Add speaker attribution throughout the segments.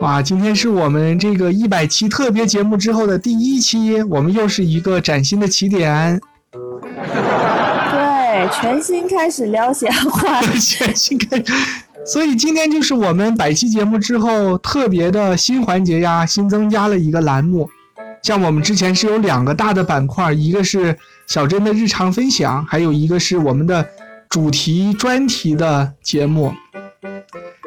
Speaker 1: 哇，今天是我们这个一百期特别节目之后的第一期，我们又是一个崭新的起点。
Speaker 2: 对，全新开始聊闲话。
Speaker 1: 全新开始，所以今天就是我们百期节目之后特别的新环节呀，新增加了一个栏目。像我们之前是有两个大的板块，一个是小珍的日常分享，还有一个是我们的主题专题的节目。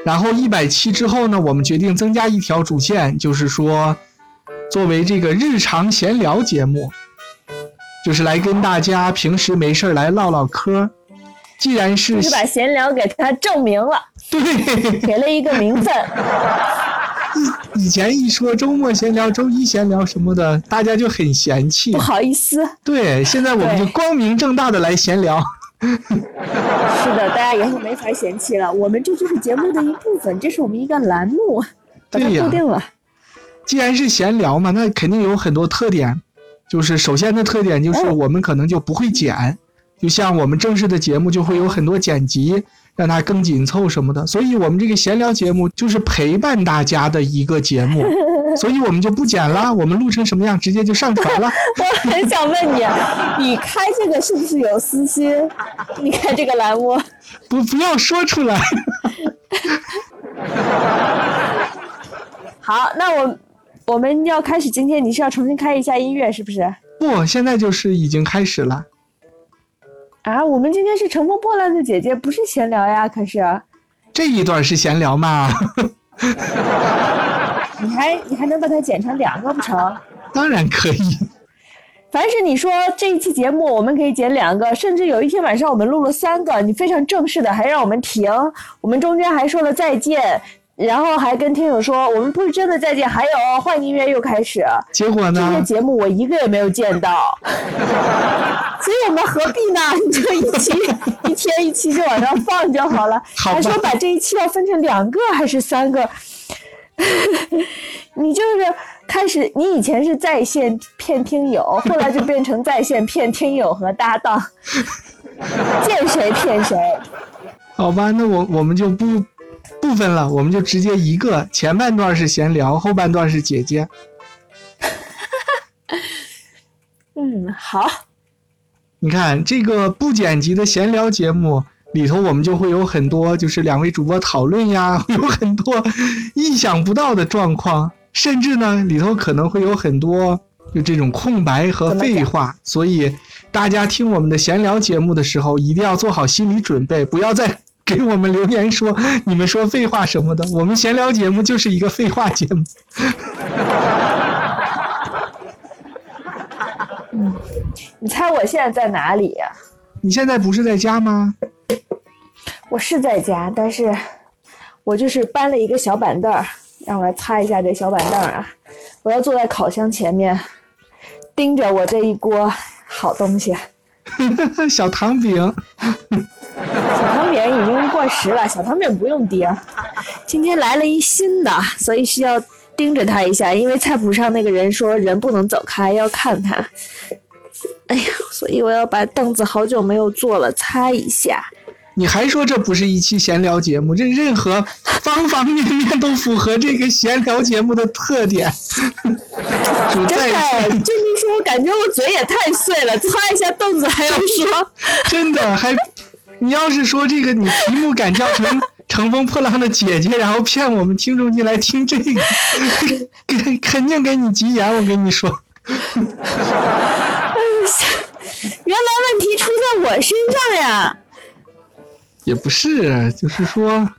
Speaker 1: 然后一百期之后呢，我们决定增加一条主线，就是说，作为这个日常闲聊节目，就是来跟大家平时没事儿来唠唠嗑。既然是
Speaker 2: 就是把闲聊给它证明了，
Speaker 1: 对，
Speaker 2: 给了一个名分。
Speaker 1: 以以前一说周末闲聊、周一闲聊什么的，大家就很嫌弃
Speaker 2: 不。好意思，
Speaker 1: 对，现在我们就光明正大的来闲聊。
Speaker 2: 是的，大家以后没法嫌弃了。我们这就是节目的一部分，这是我们一个栏目，把它
Speaker 1: 对呀
Speaker 2: 固定了。
Speaker 1: 既然是闲聊嘛，那肯定有很多特点。就是首先的特点就是
Speaker 2: 哦
Speaker 1: 我们可能就不会剪，就像我们正式的节目就会有很多剪辑，让它更紧凑什么的。所以我们这个闲聊节目就是陪伴大家的一个节目，所以我们就不剪了，我们录成什么样直接就上传了。
Speaker 2: 我很想问你，你开这个是不是有私心？你开这个栏目，
Speaker 1: 不不要说出来。
Speaker 2: 好，那我我们要开始今天，你是要重新开一下音乐是不是？
Speaker 1: 不，现在就是已经开始了。
Speaker 2: 啊，我们今天是乘风破浪的姐姐，不是闲聊呀，可是
Speaker 1: 这一段是闲聊吗？
Speaker 2: 你还你还能把它剪成两个不成？
Speaker 1: 当然可以。
Speaker 2: 凡是你说这一期节目我们可以剪两个，甚至有一天晚上我们录了三个，你非常正式的还让我们停，我们中间还说了再见，然后还跟听友说我们不是真的再见，还有换音乐又开始，
Speaker 1: 结果呢
Speaker 2: 这些
Speaker 1: 呢？
Speaker 2: 节目我一个也没有见到，所以我们何必呢？你就一期一天一期就往上放就好了，
Speaker 1: 好吧
Speaker 2: 还说把这一期要分成两个还是三个？你就是开始，你以前是在线骗听友，后来就变成在线骗听友和搭档，见谁骗谁。
Speaker 1: 好吧，那我我们就不不分了，我们就直接一个，前半段是闲聊，后半段是姐姐。
Speaker 2: 嗯，好，
Speaker 1: 你看这个不剪辑的闲聊节目里头，我们就会有很多就是两位主播讨论呀，有很多意想不到的状况，甚至呢里头可能会有很多就这种空白和废话，所以大家听我们的闲聊节目的时候，一定要做好心理准备，不要再给我们留言说你们说废话什么的。我们闲聊节目就是一个废话节目。
Speaker 2: 嗯你猜我现在在哪里呀、
Speaker 1: 你现在不是在家吗？
Speaker 2: 我是在家，但是我就是搬了一个小板凳儿，让我来擦一下这小板凳儿啊。我要坐在烤箱前面，盯着我这一锅好东西。
Speaker 1: 小糖饼，
Speaker 2: 小汤饼已经过时了，小汤饼不用盯。今天来了一新的，所以需要盯着他一下，因为菜谱上那个人说人不能走开，要看他。哎呀，所以我要把凳子好久没有坐了，擦一下。
Speaker 1: 你还说这不是一期闲聊节目？这任何方方面面都符合这个闲聊节目的特点。主
Speaker 2: 真
Speaker 1: 在
Speaker 2: 的，这么说，我感觉我嘴也太碎了，擦一下凳子还要说。
Speaker 1: 真的还，你要是说这个，你题目敢叫成《乘风破浪的姐姐》，然后骗我们听众进来听这个，肯肯定给你急眼。我跟你说，
Speaker 2: 原来问题出在我身上呀！
Speaker 1: 也不是，就是说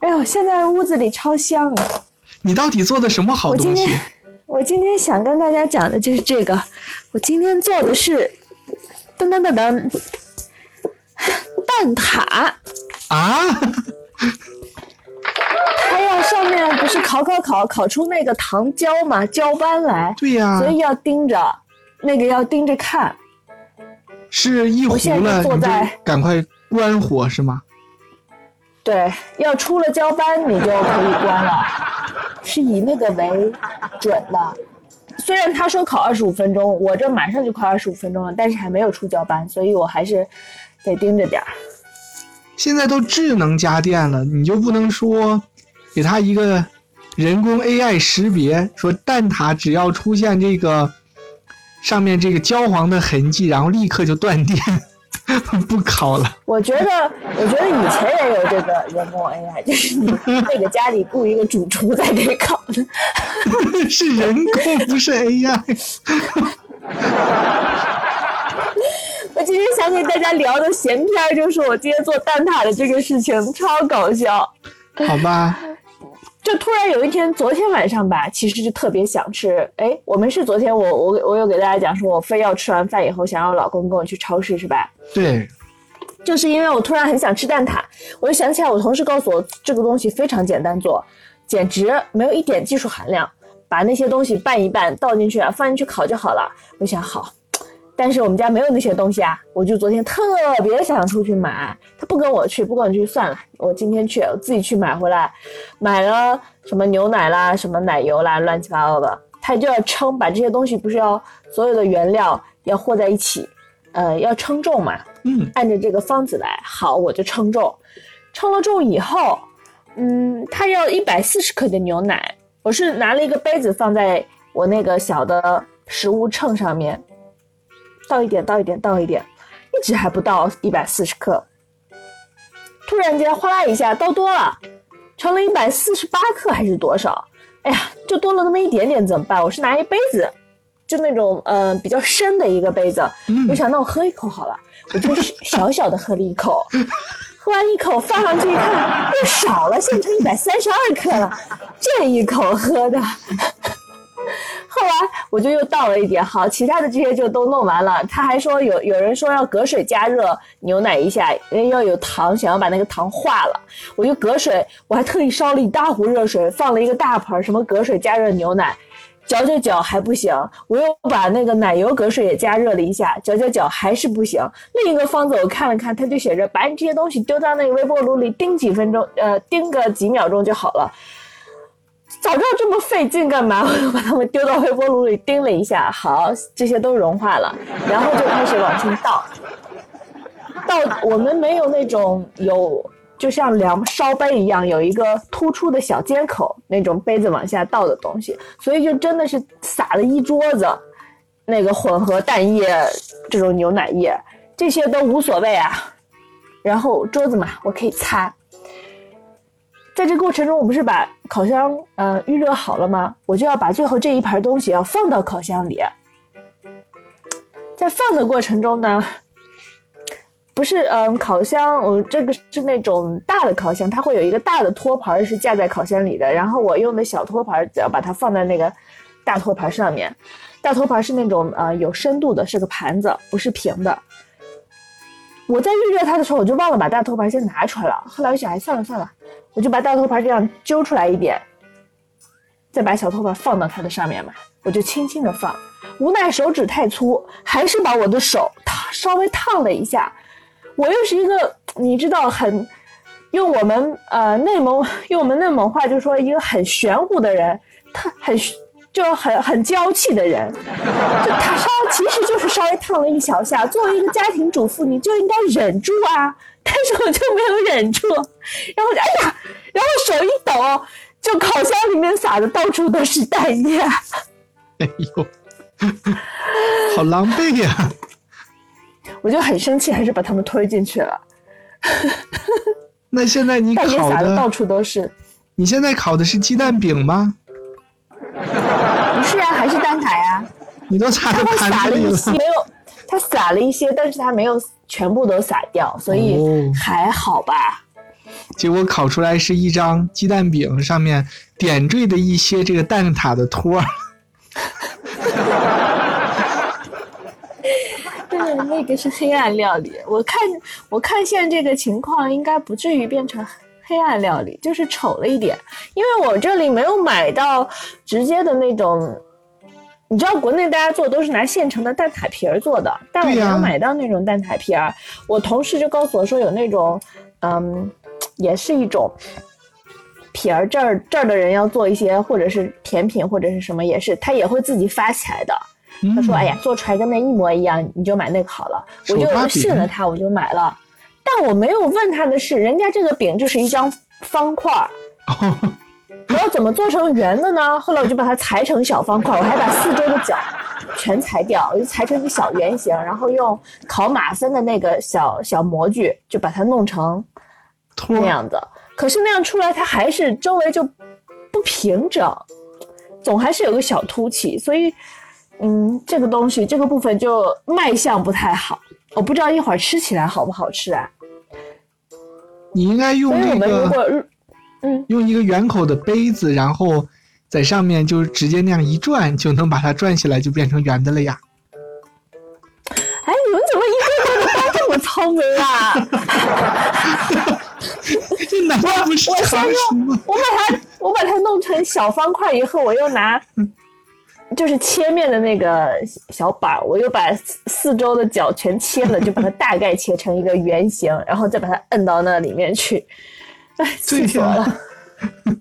Speaker 2: 哎呦，现在屋子里超香啊！
Speaker 1: 你到底做的什么好东西
Speaker 2: 我今天？我今天想跟大家讲的就是这个，我今天做的是噔噔噔噔 蛋挞，
Speaker 1: 啊？
Speaker 2: 它要上面不是烤烤烤烤出那个糖胶嘛，胶斑来，
Speaker 1: 对呀、
Speaker 2: 所以要盯着，那个要盯着看。
Speaker 1: 是一糊
Speaker 2: 我现在
Speaker 1: 了，就
Speaker 2: 坐在
Speaker 1: 赶快关火是吗？
Speaker 2: 对，要出了胶斑你就可以关了，是以那个为准的。虽然他说烤二十五分钟，我这马上就快二十五分钟了，但是还没有出焦班，所以我还是得盯着点儿。
Speaker 1: 现在都智能家电了，你就不能说给他一个人工 AI 识别，说蛋挞只要出现这个上面这个焦黄的痕迹，然后立刻就断电，不考了。
Speaker 2: 我觉得，我觉得以前也有这个人工 AI，就是你那个家里雇一个主厨在给烤的。
Speaker 1: 是人工，不是 AI。
Speaker 2: 我今天想给大家聊的闲篇，就是我今天做蛋挞的这个事情，超搞笑。
Speaker 1: 好吧，
Speaker 2: 就突然有一天，昨天晚上吧，其实就特别想吃。哎，我们是昨天我我我有给大家讲说，我非要吃完饭以后想让我老公跟我去超市，是吧？
Speaker 1: 对，
Speaker 2: 就是因为我突然很想吃蛋挞，我就想起来我同事告诉我这个东西非常简单做，简直没有一点技术含量，把那些东西拌一拌，倒进去啊，放进去烤就好了。我想好，但是我们家没有那些东西啊，我就昨天特别想出去买，他不跟我去，不跟我去算了，我今天去，我自己去买回来，买了什么牛奶啦，什么奶油啦，乱七八糟的，他就要称，把这些东西不是要所有的原料要和在一起，呃，要称重嘛，
Speaker 1: 嗯，
Speaker 2: 按照这个方子来。好，我就称重，称了重以后，嗯，他要一百四十克的牛奶，我是拿了一个杯子放在我那个小的食物秤上面，倒一点，倒一点，倒一点，一直还不到一百四十克。突然间哗啦一下倒多了，成了一百四十八克还是多少？哎呀，就多了那么一点点，怎么办？我是拿一杯子，就那种呃比较深的一个杯子，我想那我喝一口好了，我就小小的喝了一口，喝完一口放上去一看又少了，现成一百三十二克了，这一口喝的。后来我就又倒了一点，好，其他的这些就都弄完了。他还说有有人说要隔水加热牛奶一下，因为要有糖，想要把那个糖化了。我就隔水，我还特意烧了一大壶热水，放了一个大盆，什么隔水加热牛奶，搅搅搅还不行。我又把那个奶油隔水也加热了一下，搅搅搅还是不行。另一个方子我看了看，它就写着把你这些东西丢到那个微波炉里叮几分钟，呃，叮个几秒钟就好了。早知道这么费劲干嘛？我就把它们丢到微波炉里叮了一下，好，这些都融化了，然后就开始往进倒。倒我们没有那种有，就像量烧杯一样有一个突出的小尖口那种杯子往下倒的东西，所以就真的是撒了一桌子那个混合蛋液这种牛奶液，这些都无所谓啊。然后桌子嘛，我可以擦。在这过程中，我不是把烤箱呃预热好了吗？我就要把最后这一盘东西要放到烤箱里。在放的过程中呢，不是嗯，烤箱我这个是那种大的烤箱，它会有一个大的托盘是架在烤箱里的，然后我用的小托盘只要把它放在那个大托盘上面。大托盘是那种呃有深度的，是个盘子，不是平的。我在预热它的时候，我就忘了把大托盘先拿出来了。后来我想，哎，算了算了。我就把大托盘这样揪出来一点，再把小托盘放到它的上面嘛，我就轻轻的放，无奈手指太粗，还是把我的手烫稍微烫了一下。我又是一个你知道很用我们呃内蒙用我们内蒙话就说一个很玄乎的人，他很就很很娇气的人，就他稍其实就是稍微烫了一小下。作为一个家庭主妇，你就应该忍住啊。但是我就没有忍住，然后就哎呀，然后手一抖，就烤箱里面撒的到处都是蛋液。
Speaker 1: 哎呦，好狼狈呀！
Speaker 2: 我就很生气，还是把他们推进去了。
Speaker 1: 那现在你烤
Speaker 2: 撒的到，处都是。
Speaker 1: 你现在烤的是鸡蛋饼吗？
Speaker 2: 不是啊，还是蛋挞呀。
Speaker 1: 你都撒到
Speaker 2: 他撒了一些，没有，他撒了一些，但是他没有全部都撒掉，所以
Speaker 1: 哦
Speaker 2: 还好吧。
Speaker 1: 结果烤出来是一张鸡蛋饼，上面点缀的一些这个蛋挞的托儿。
Speaker 2: 对，那个是黑暗料理。我看，我看现在这个情况应该不至于变成黑暗料理，就是丑了一点。因为我这里没有买到直接的那种，你知道国内大家做都是拿现成的蛋挞皮儿做的，但我没有买到那种蛋挞皮儿。我同事就告诉我说有那种，嗯，也是一种。皮儿这儿这儿的人要做一些或者是甜品或者是什么，也是他也会自己发起来的。他说：“哎呀，做出来跟那一模一样，你就买那个好了。”我就信了他，我就买了。但我没有问他的是，人家这个饼就是一张方块儿，我要怎么做成圆的呢？后来我就把它裁成小方块，我还把四周的角全裁掉，我就裁成一个小圆形，然后用烤马芬的那个小小模具，就把它弄成那样的。可是那样出来，它还是周围就不平整，总还是有个小凸起，所以。嗯，这个东西这个部分就卖相不太好，我不知道一会儿吃起来好不好吃啊。
Speaker 1: 你应该用那个，
Speaker 2: 嗯，
Speaker 1: 用一个圆口的杯子，然后在上面就直接那样一转，就能把它转起来，就变成圆的了呀。
Speaker 2: 哎，你们怎么一个个都这么聪明啊？
Speaker 1: 这难道不是常识吗？
Speaker 2: 我把它我把它弄成小方块以后，我又拿。就是切面的那个小板儿，我又把四周的角全切了，就把它大概切成一个圆形，然后再把它摁到那里面去。哎，气死我了！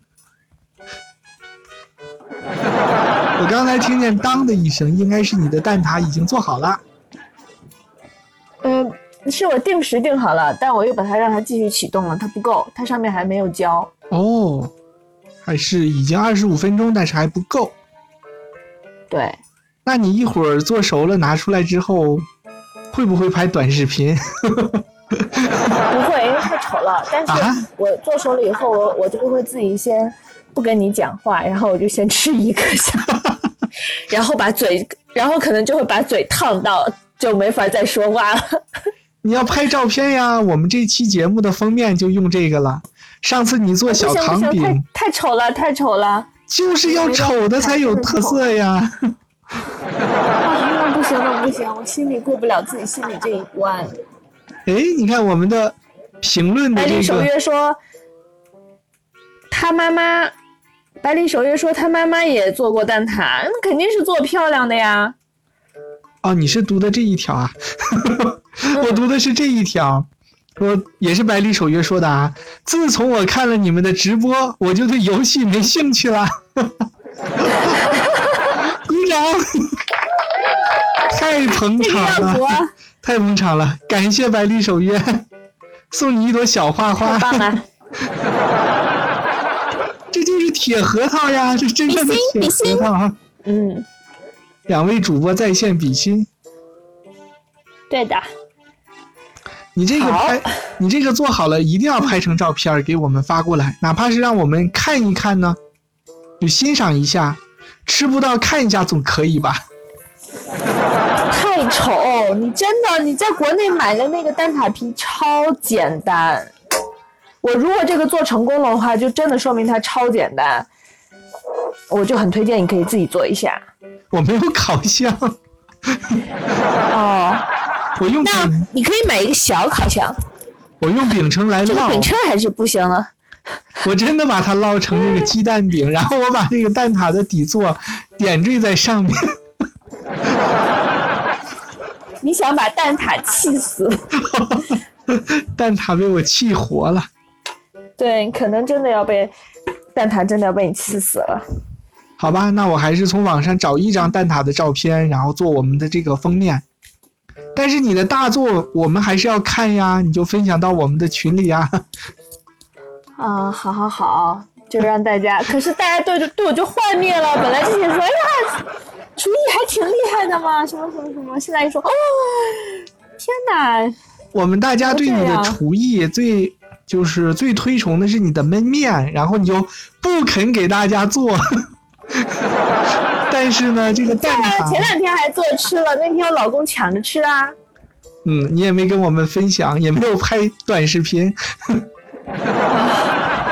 Speaker 1: 我刚才听见当的一声，应该是你的蛋挞已经做好了。
Speaker 2: 嗯，是我定时定好了，但我又把它让它继续启动了，它不够，它上面还没有焦。
Speaker 1: 哦，还是已经二十五分钟，但是还不够。
Speaker 2: 对，
Speaker 1: 那你一会儿做熟了拿出来之后，会不会拍短视频？
Speaker 2: 不会，因为太丑了。但是我做熟了以后，我我就会自己先不跟你讲话，然后我就先吃一个下，然后把嘴，然后可能就会把嘴烫到，就没法再说话了。
Speaker 1: 你要拍照片呀，我们这期节目的封面就用这个了。上次你做小糖饼，
Speaker 2: 太丑了，太丑了。
Speaker 1: 就是要丑的才有特色呀！
Speaker 2: 那不行，那不行，我心里过不了自己心里这一关。
Speaker 1: 哎，你看我们的评论的这个。
Speaker 2: 百里守约说，他妈妈，百里守约说他妈妈也做过蛋挞，那肯定是做漂亮的呀。
Speaker 1: 哦，你是读的这一条啊？我读的是这一条。说也是百里守约说的啊！自从我看了你们的直播，我就对游戏没兴趣了。鼓掌！太捧场了，太捧场了！感谢百里守约，送你一朵小花花。这就是铁核桃呀，这真正的铁核桃啊！
Speaker 2: 嗯，
Speaker 1: 两位主播在线比心。
Speaker 2: 对的。
Speaker 1: 你这个拍，你这个做好了，一定要拍成照片给我们发过来，哪怕是让我们看一看呢，就欣赏一下，吃不到看一下总可以吧？
Speaker 2: 太丑！你真的你在国内买的那个蛋挞皮超简单，我如果这个做成功的话，就真的说明它超简单，我就很推荐你可以自己做一下。
Speaker 1: 我没有烤箱。
Speaker 2: 哦。
Speaker 1: 我用
Speaker 2: 那你可以买一个小烤箱。
Speaker 1: 我用饼铛来烙。
Speaker 2: 饼铛还是不行了。
Speaker 1: 我真的把它烙成那个鸡蛋饼，然后我把那个蛋挞的底座点缀在上面。
Speaker 2: 你想把蛋挞气死？
Speaker 1: 蛋挞被我气活了。
Speaker 2: 对，可能真的要被蛋挞真的要被你气死了。
Speaker 1: 好吧，那我还是从网上找一张蛋挞的照片，然后做我们的这个封面。但是你的大作我们还是要看呀，你就分享到我们的群里呀。
Speaker 2: 啊，好好好，就让大家。可是大家对着对我就幻灭了。本来之前说，哎呀，厨艺还挺厉害的嘛，什么什么什么。现在一说，哦，天哪！
Speaker 1: 我们大家对你的厨艺最就是最推崇的是你的焖面，然后你就不肯给大家做。但是呢，这个蛋挞
Speaker 2: 前两天还做吃了，那天我老公抢着吃啊。
Speaker 1: 嗯，你也没跟我们分享，也没有拍短视频。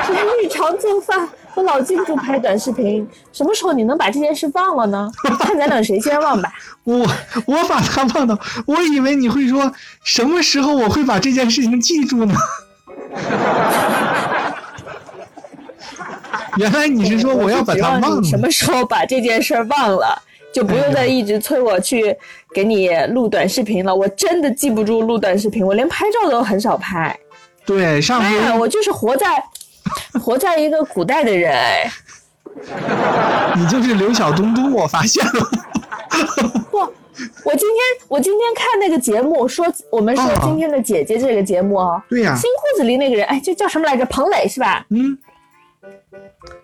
Speaker 2: 这是日常做饭，我老记不住拍短视频。什么时候你能把这件事忘了呢？看咱俩谁先忘吧。
Speaker 1: 我我把它忘了，我以为你会说什么时候我会把这件事情记住呢？原来你是说我要把它忘了？
Speaker 2: 什么时候把这件事儿忘了，就不用再一直催我去给你录短视频了。我真的记不住录短视频，我连拍照都很少拍。
Speaker 1: 对，上回
Speaker 2: 我就是活在活在一个古代的人哎。
Speaker 1: 你就是刘晓东东，我发现了。
Speaker 2: 不，我今天我今天看那个节目，说我们说今天的姐姐这个节目哦，
Speaker 1: 对呀、
Speaker 2: 新裤子里那个人，哎，这叫什么来着？彭磊是吧？
Speaker 1: 嗯，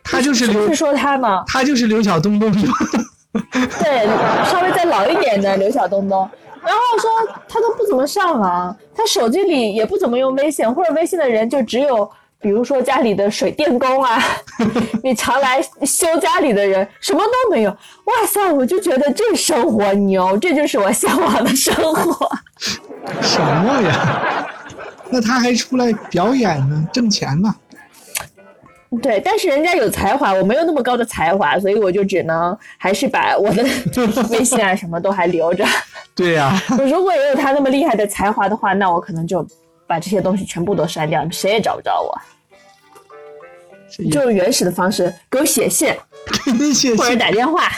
Speaker 1: 他就是刘
Speaker 2: 是，说他吗？
Speaker 1: 他就是刘晓东东。
Speaker 2: 对，稍微再老一点的刘晓东东。然后说他都不怎么上网，他手机里也不怎么用微信，或者微信的人就只有，比如说家里的水电工啊，你常来修家里的人，什么都没有。哇塞，我就觉得这生活牛，这就是我向往的生活。
Speaker 1: 什么呀？那他还出来表演呢，挣钱呢？
Speaker 2: 对，但是人家有才华，我没有那么高的才华，所以我就只能还是把我的 微信啊什么都还留着。
Speaker 1: 对呀、
Speaker 2: 我如果也有他那么厉害的才华的话，那我可能就把这些东西全部都删掉，谁也找不着我。就用原始的方式给我写信
Speaker 1: 给 你写
Speaker 2: 或者
Speaker 1: 信，
Speaker 2: 打电话，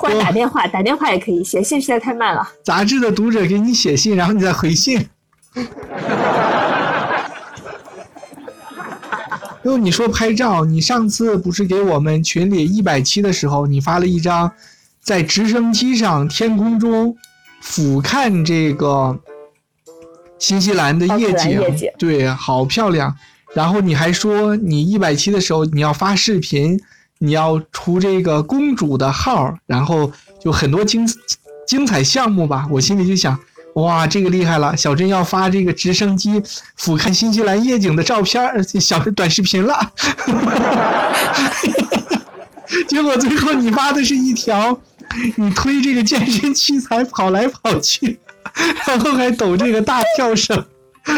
Speaker 2: 或者打电话，打电话也可以，写信实在太慢了。
Speaker 1: 杂志的读者给你写信，然后你再回信。哟，你说拍照，你上次不是给我们群里一百期的时候，你发了一张在直升机上天空中俯瞰这个新西兰的夜景，
Speaker 2: 夜景
Speaker 1: 对，好漂亮。然后你还说你一百期的时候你要发视频，你要出这个公主的号，然后就很多精精彩项目吧。我心里就想，哇，这个厉害了，小珍要发这个直升机俯瞰新西兰夜景的照片儿，小短视频了。结果最后你发的是一条，你推这个健身器材跑来跑去，然后还抖这个大跳绳。
Speaker 2: 抖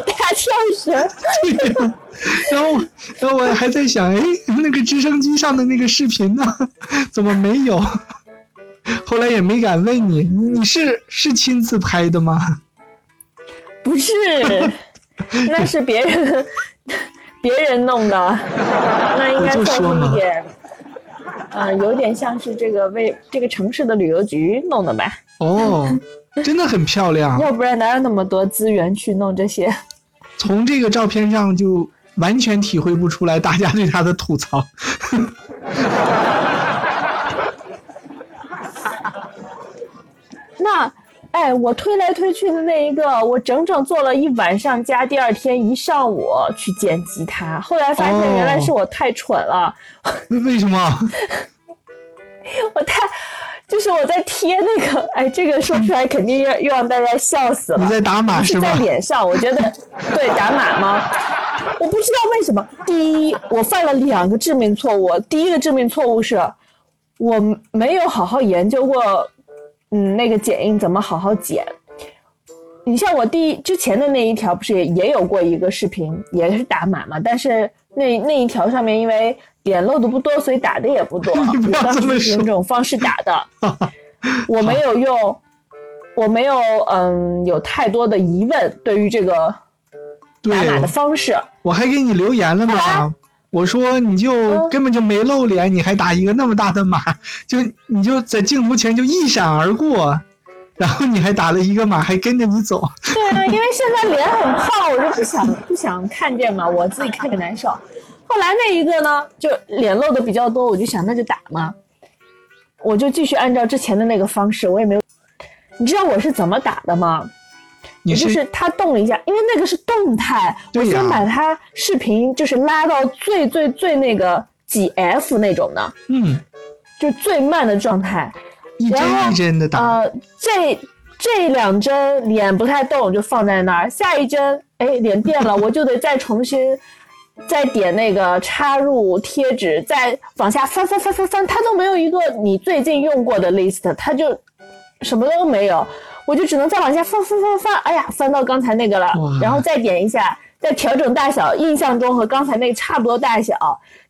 Speaker 2: 大跳绳，
Speaker 1: 对呀，然后，然后我还在想，哎，那个直升机上的那个视频呢，怎么没有？后来也没敢问你，你你是是亲自拍的吗？
Speaker 2: 不是，那是别人别人弄的，那应该算是一点，呃，有点像是这个为这个城市的旅游局弄的吧，
Speaker 1: 哦，真的很漂亮，
Speaker 2: 要不然哪有那么多资源去弄这些？
Speaker 1: 从这个照片上就完全体会不出来大家对他的吐槽。
Speaker 2: 那，哎，我推来推去的那一个，我整整做了一晚上加第二天一上午去剪辑它，后来发现
Speaker 1: 哦
Speaker 2: 原来是我太蠢了，
Speaker 1: 为为什么？
Speaker 2: 我太。就是我在贴那个，哎，这个说出来肯定又又让大家笑死了。
Speaker 1: 你在打码
Speaker 2: 不是在？脸上，我觉得对打码吗？我不知道为什么。第一，我犯了两个致命错误。第一个致命错误是，我没有好好研究过，嗯，那个剪映怎么好好剪。你像我第一之前的那一条，不是也也有过一个视频，也是打码嘛，但是那那一条上面因为点漏的不多，所以打的也不多。
Speaker 1: 你 不要
Speaker 2: 我当
Speaker 1: 这么说
Speaker 2: 时是用这种方式打的。我没有用，我没有嗯有太多的疑问对于这个打，码的方式。
Speaker 1: 我还给你留言了
Speaker 2: 啊
Speaker 1: 呢。我说你就
Speaker 2: 嗯
Speaker 1: 根本就没露脸，你还打一个那么大的码，就你就在镜头前就一闪而过，然后你还打了一个码，还跟着你走。
Speaker 2: 对啊，因为现在脸很胖，我就不想不想看见嘛，我自己看着难受。后来那一个呢，就脸露的比较多，我就想那就打嘛，我就继续按照之前的那个方式，我也没有。你知道我是怎么打的吗？
Speaker 1: 你
Speaker 2: 也就是它动了一下，因为那个是动态，我先把它视频就是拉到最最最那个几 F 那种的，
Speaker 1: 嗯，
Speaker 2: 就最慢的状态。
Speaker 1: 一针
Speaker 2: 然后
Speaker 1: 一针的打。
Speaker 2: 呃，这这两针脸不太动，就放在那儿。下一针，哎，脸变了，我就得再重新再点那个插入贴纸，再往下翻翻翻翻翻，它都没有一个你最近用过的 list，它就什么都没有，我就只能再往下翻翻翻翻，哎呀，翻到刚才那个了，然后再点一下，再调整大小，印象中和刚才那个差不多大小，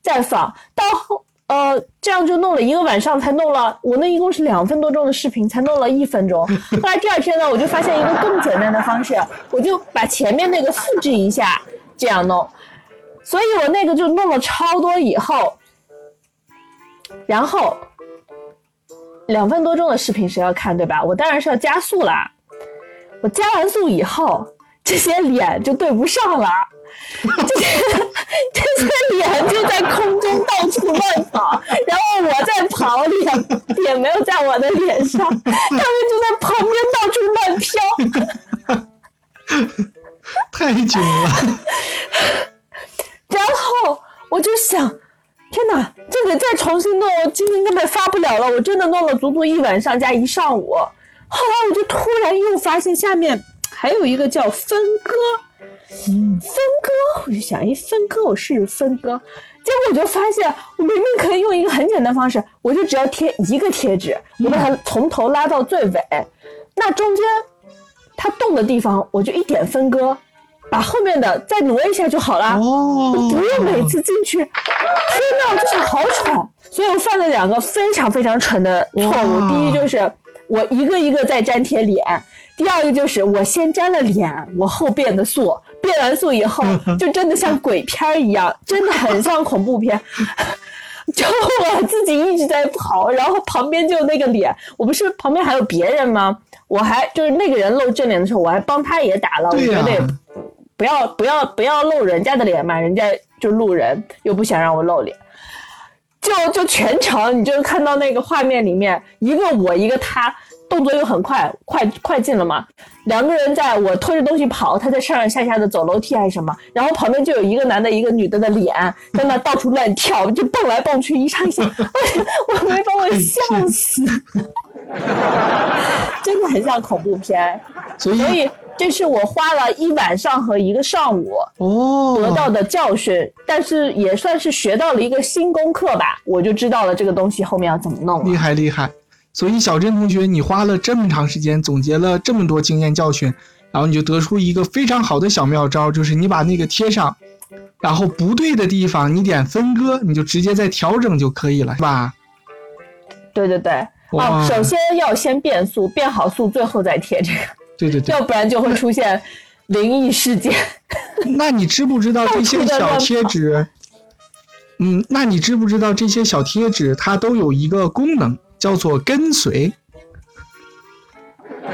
Speaker 2: 再放到后。呃，这样就弄了一个晚上，才弄了我那一共是两分多钟的视频，才弄了一分钟。后来第二天呢，我就发现一个更简单的方式，我就把前面那个复制一下，这样弄。所以我那个就弄了超多以后，然后两分多钟的视频谁要看对吧？我当然是要加速啦。我加完速以后，这些脸就对不上了，这些这些脸就在空中到处乱跑，然后我在跑，脸也没有在我的脸上，他们就在旁边到处乱飘。
Speaker 1: 太囧了。
Speaker 2: 然后我就想，天哪，这个再重新弄，我今天根本发不了了。我真的弄了足足一晚上加一上午。后来我就突然又发现下面还有一个叫分割，分割，我就想，哎，分割，我试试分割。结果我就发现，我明明可以用一个很简单方式，我就只要贴一个贴纸，我把它从头拉到最尾，那中间它动的地方，我就一点分割，把后面的再挪一下就好了。
Speaker 1: 哦，
Speaker 2: 不用每次进去，天呐，我就想好蠢，所以我犯了两个非常非常蠢的错误。第一就是我一个一个在粘贴脸，第二个就是我先粘了脸，我后变的素，变完素以后 就真的像鬼片儿一样，真的很像恐怖片。就我自己一直在跑，然后旁边就那个脸，我不是旁边还有别人吗？我还就是那个人露正脸的时候，我还帮他也打了，我觉得也不要不要不要露人家的脸嘛，人家就路人，又不想让我露脸，就就全程你就看到那个画面里面，一个我一个他，动作又很快，快快进了嘛，两个人在我推着东西跑，他在上上下下的走楼梯还是什么，然后旁边就有一个男的，一个女的的脸在那到处乱跳，就蹦来蹦去，一上一下，我我没把我笑死，真的很像恐怖片。
Speaker 1: 所以
Speaker 2: 所以这是我花了一晚上和一个上午
Speaker 1: 哦，
Speaker 2: 得到的教训，但是也算是学到了一个新功课吧，我就知道了这个东西后面要怎么弄
Speaker 1: 厉。害厉害。所以小珍同学，你花了这么长时间总结了这么多经验教训，然后你就得出一个非常好的小妙招，就是你把那个贴上，然后不对的地方你点分割，你就直接再调整就可以了，是吧？
Speaker 2: 对对对，
Speaker 1: 哇
Speaker 2: 哦，首先要先变速，变好速，最后再贴这个，
Speaker 1: 对对对。
Speaker 2: 要不然就会出现灵异事件。
Speaker 1: 那你知不知道这些小贴纸？嗯，那你知不知道这些小贴纸它都有一个功能，叫做跟随？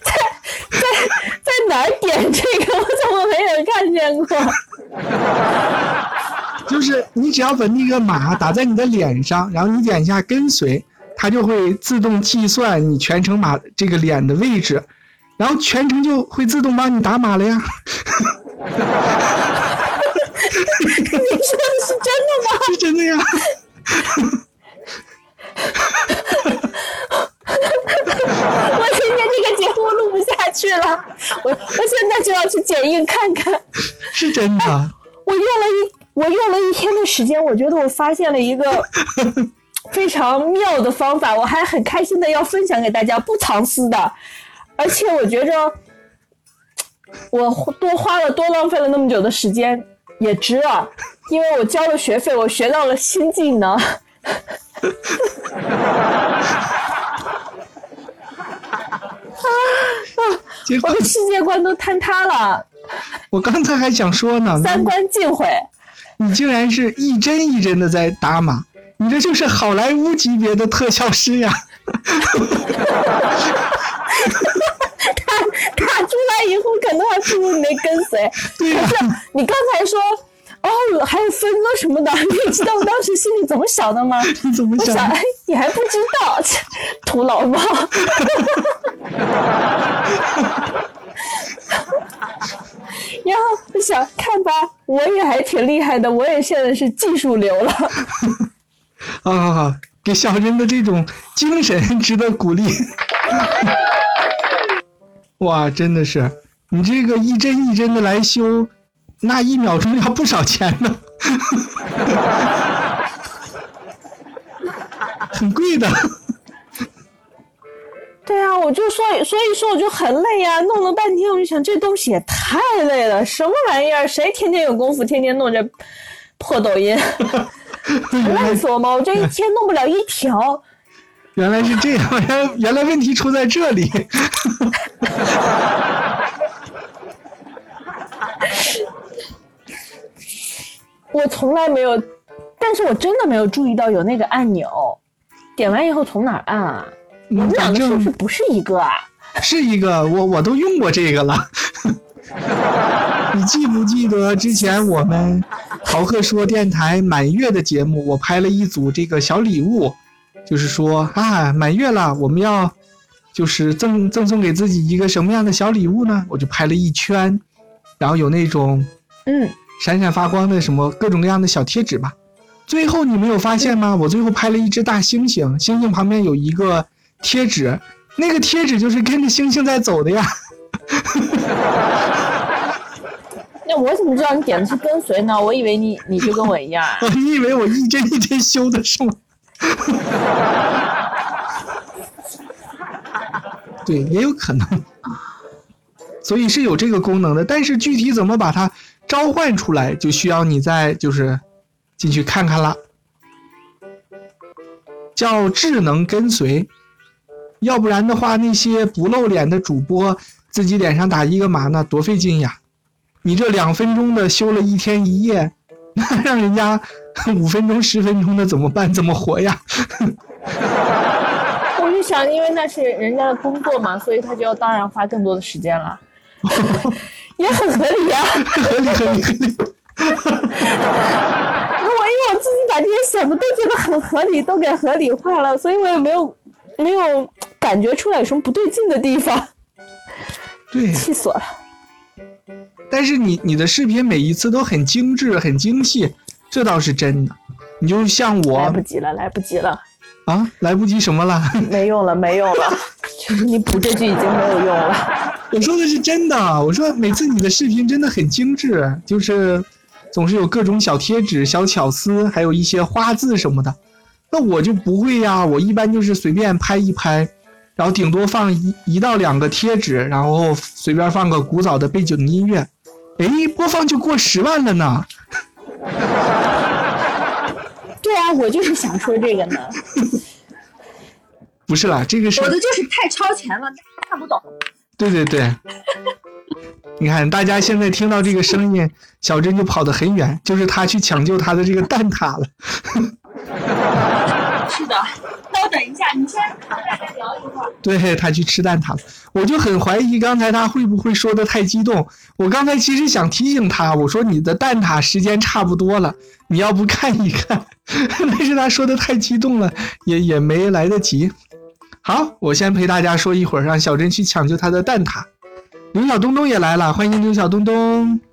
Speaker 2: 在在哪儿点这个？我怎么没有看见过？
Speaker 1: 就是你只要把那个码打在你的脸上，然后你点一下跟随，它就会自动计算你全程码这个脸的位置，然后全程就会自动帮你打码了呀。
Speaker 2: 你说的是真的吗？
Speaker 1: 是真的呀。
Speaker 2: 我今天这个节目录不下去了，我我现在就要去剪映看看。
Speaker 1: 是真的。
Speaker 2: 我用了一我用了一天的时间，我觉得我发现了一个 非常妙的方法，我还很开心的要分享给大家，不藏私的。而且我觉着我多花了多浪费了那么久的时间也值了，因为我交了学费，我学到了新技能。
Speaker 1: 结果
Speaker 2: 我的世界观都坍塌了，
Speaker 1: 我刚才还想说呢，
Speaker 2: 三观尽毁。
Speaker 1: 你竟然是一帧一帧的在打码，你这就是好莱坞级别的特效师呀！
Speaker 2: 打出来以后可能还不如你那跟随。
Speaker 1: 对呀、
Speaker 2: 可是你刚才说，哦，还有分割什么的，你知道我当时心里怎么想的吗？
Speaker 1: 你怎么
Speaker 2: 我想，
Speaker 1: 想？
Speaker 2: 哎，你还不知道，切土老帽。然后我想，看吧，我也还挺厉害的，我也现在是技术流了。
Speaker 1: 好好好，给小珍的这种精神值得鼓励。哇，真的是，你这个一针一针的来修，那一秒钟要不少钱呢，很贵的。
Speaker 2: 对啊，我就所以所以说我就很累呀、弄了半天，我就想这东西也太累了，什么玩意儿？谁天天有功夫天天弄这破抖音？累死我吗？我这一天弄不了一条。
Speaker 1: 原来是这样，原来原来问题出在这里。
Speaker 2: 我从来没有，但是我真的没有注意到有那个按钮。点完以后从哪儿按啊？我们两个是不是不是一个啊？
Speaker 1: 是一个，我我都用过这个了。你记不记得之前我们淘客说电台满月的节目，我拍了一组这个小礼物，就是说啊满月了，我们要就是赠赠送给自己一个什么样的小礼物呢？我就拍了一圈，然后有那种
Speaker 2: 嗯，
Speaker 1: 闪闪发光的什么各种各样的小贴纸吧。最后你没有发现吗？我最后拍了一只大猩猩，猩猩旁边有一个贴纸，那个贴纸就是跟着星星在走的呀。
Speaker 2: 那我怎么知道你点的是跟随呢？我以为你你就跟我一样啊。
Speaker 1: 你以为我一帧一帧修的是吗？对，也有可能。所以是有这个功能的，但是具体怎么把它召唤出来，就需要你再就是进去看看了。叫智能跟随，要不然的话，那些不露脸的主播自己脸上打一个码，那多费劲呀！你这两分钟的修了一天一夜，那让人家 五分钟、十分钟的怎么办？怎么活呀？
Speaker 2: 我就想，因为那是人家的工作嘛，所以他就要当然花更多的时间了，也很合理呀、
Speaker 1: 合理合理合理。
Speaker 2: 我因为我自己把这些什么都觉得很合理，都给合理化了，所以我也没有没有感觉出来有什么不对劲的地方，
Speaker 1: 对，
Speaker 2: 气死我了。
Speaker 1: 但是你你的视频每一次都很精致、很精细，这倒是真的。你就像我来
Speaker 2: 不及了，来不及了，
Speaker 1: 啊，来不及什么了？
Speaker 2: 没用了，没用了，就是你补这句已经没有用了。
Speaker 1: 我说的是真的，我说每次你的视频真的很精致，就是总是有各种小贴纸、小巧思，还有一些花字什么的。那我就不会呀，我一般就是随便拍一拍，然后顶多放一一到两个贴纸，然后随便放个古早的背景音乐，哎，播放就过十万了呢。
Speaker 2: 对啊，我就是想说这个呢。
Speaker 1: 不是啦，这个是
Speaker 2: 我的就是太超前了，看不懂。
Speaker 1: 对对对，你看大家现在听到这个声音，小珍就跑得很远，就是他去抢救他的这个蛋挞了。
Speaker 2: 等一下，你先跟大家聊一会儿。
Speaker 1: 对他去吃蛋挞了，我就很怀疑刚才他会不会说的太激动。我刚才其实想提醒他，我说你的蛋挞时间差不多了，你要不看一看？但是他说的太激动了，也 也没来得及。好，我先陪大家说一会儿，让小珍去抢救他的蛋挞。刘小东东也来了，欢迎刘小东东。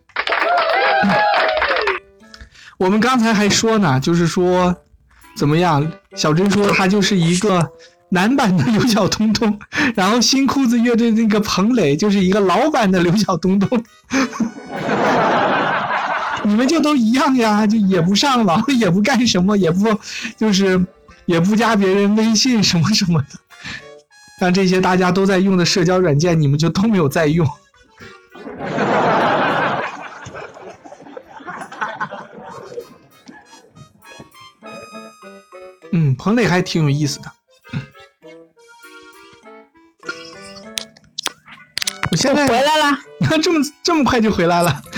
Speaker 1: 我们刚才还说呢，就是说怎么样？小珍说他就是一个男版的刘晓东东，然后新裤子乐队那个彭磊就是一个老版的刘晓东东。你们就都一样呀，就也不上网，也不干什么，也不就是也不加别人微信什么什么的。像这些大家都在用的社交软件，你们就都没有在用。嗯，彭磊还挺有意思的。我现在
Speaker 2: 回来了，
Speaker 1: 你 看这么这么快就回来了。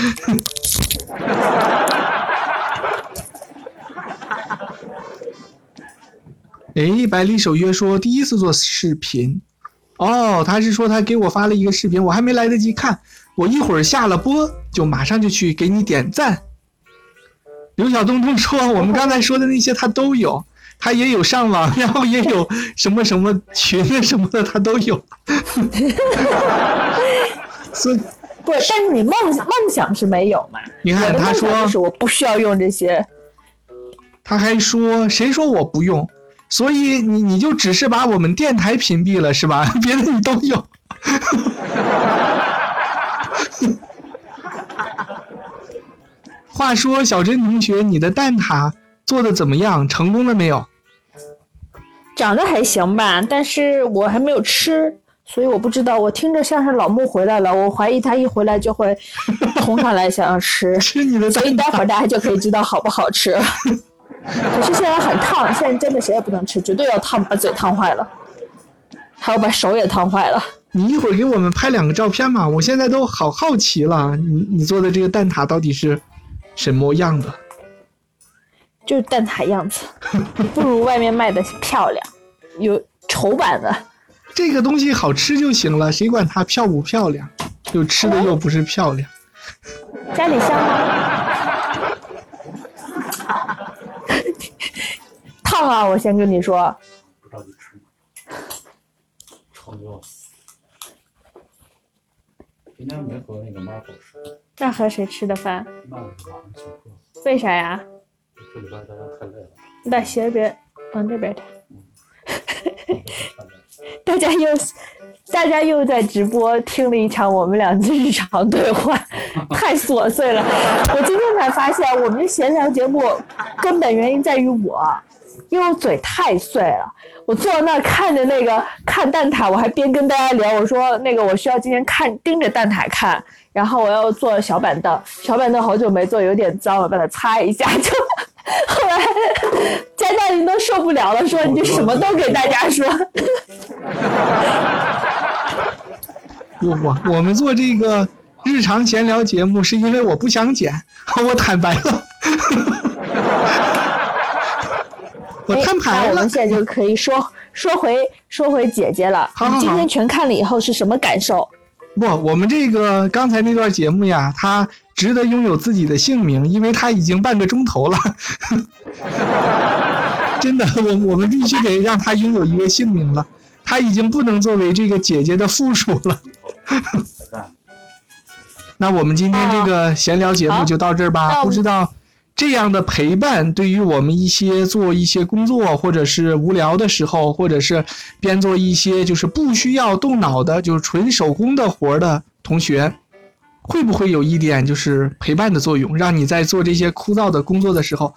Speaker 1: 哎，百里守约说第一次做视频，哦，他是说他给我发了一个视频，我还没来得及看，我一会儿下了播就马上就去给你点赞。刘晓东东说我们刚才说的那些他都有，他也有上网，然后也有什么什么群啊什么的他都有。所以
Speaker 2: 不，但是你梦梦想是没有嘛？
Speaker 1: 你看他说
Speaker 2: 就是我不需要用这些。
Speaker 1: 他还说谁说我不用？所以你你就只是把我们电台屏蔽了是吧？别的你都有。话说，小珍同学，你的蛋挞做的怎么样？成功了没有？
Speaker 2: 长得还行吧，但是我还没有吃，所以我不知道。我听着像是老穆回来了，我怀疑他一回来就会冲上来想要吃，
Speaker 1: 吃你的蛋
Speaker 2: 所以待会儿大家就可以知道好不好吃。可是现在很烫，现在真的谁也不能吃，绝对要烫把嘴烫坏了，还要把手也烫坏了。
Speaker 1: 你一会儿给我们拍两个照片嘛？我现在都好好奇了，你你做的这个蛋挞到底是什么样的？
Speaker 2: 就是蛋挞样子，不如外面卖的漂亮。有丑版的。
Speaker 1: 这个东西好吃就行了，谁管它漂不漂亮？又吃的又不是漂亮。
Speaker 2: 家里香吗？烫啊！我先跟你说。
Speaker 3: 不着急吃。臭的要死。今天没和那个妈狗吃。
Speaker 2: 那和谁吃的饭？
Speaker 3: 那是晚上请客。
Speaker 2: 为啥呀？
Speaker 3: 这礼拜大家太累了。
Speaker 2: 你把鞋别往这边抬。大家又，大家又在直播听了一场我们俩的日常对话，太琐碎了。我今天才发现，我们闲聊节目根本原因在于我，因为我嘴太碎了。我坐在那儿看着那个看蛋挞，我还边跟大家聊，我说那个我需要今天看盯着蛋挞看，然后我要坐小板凳，小板凳好久没坐，有点脏，了把它擦一下就。后来，佳佳您都受不了了，说你就什么都给大家说。
Speaker 1: 我我我们做这个日常闲聊节目，是因为我不想剪，我坦白了。我摊牌了。
Speaker 2: 我们现在就可以说说回说回姐姐了。
Speaker 1: 好好好。
Speaker 2: 今天全看了以后是什么感受？
Speaker 1: 不，我们这个刚才那段节目呀，它值得拥有自己的姓名，因为他已经半个钟头了。真的，我我们必须得让他拥有一个姓名了，他已经不能作为这个姐姐的附属了。那我们今天这个闲聊节目就到这儿吧。不知道这样的陪伴对于我们一些做一些工作，或者是无聊的时候，或者是边做一些就是不需要动脑的，就是纯手工的活的同学，会不会有一点就是陪伴的作用，让你在做这些枯燥的工作的时候，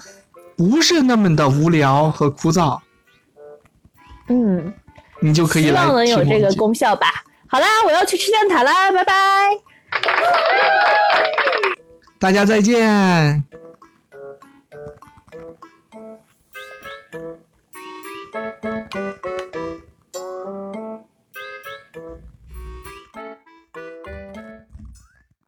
Speaker 1: 不是那么的无聊和枯燥？
Speaker 2: 嗯，
Speaker 1: 你就可以来。
Speaker 2: 希望能有这个功效吧。好啦，我要去吃蛋挞啦，拜拜。
Speaker 1: 大家再见。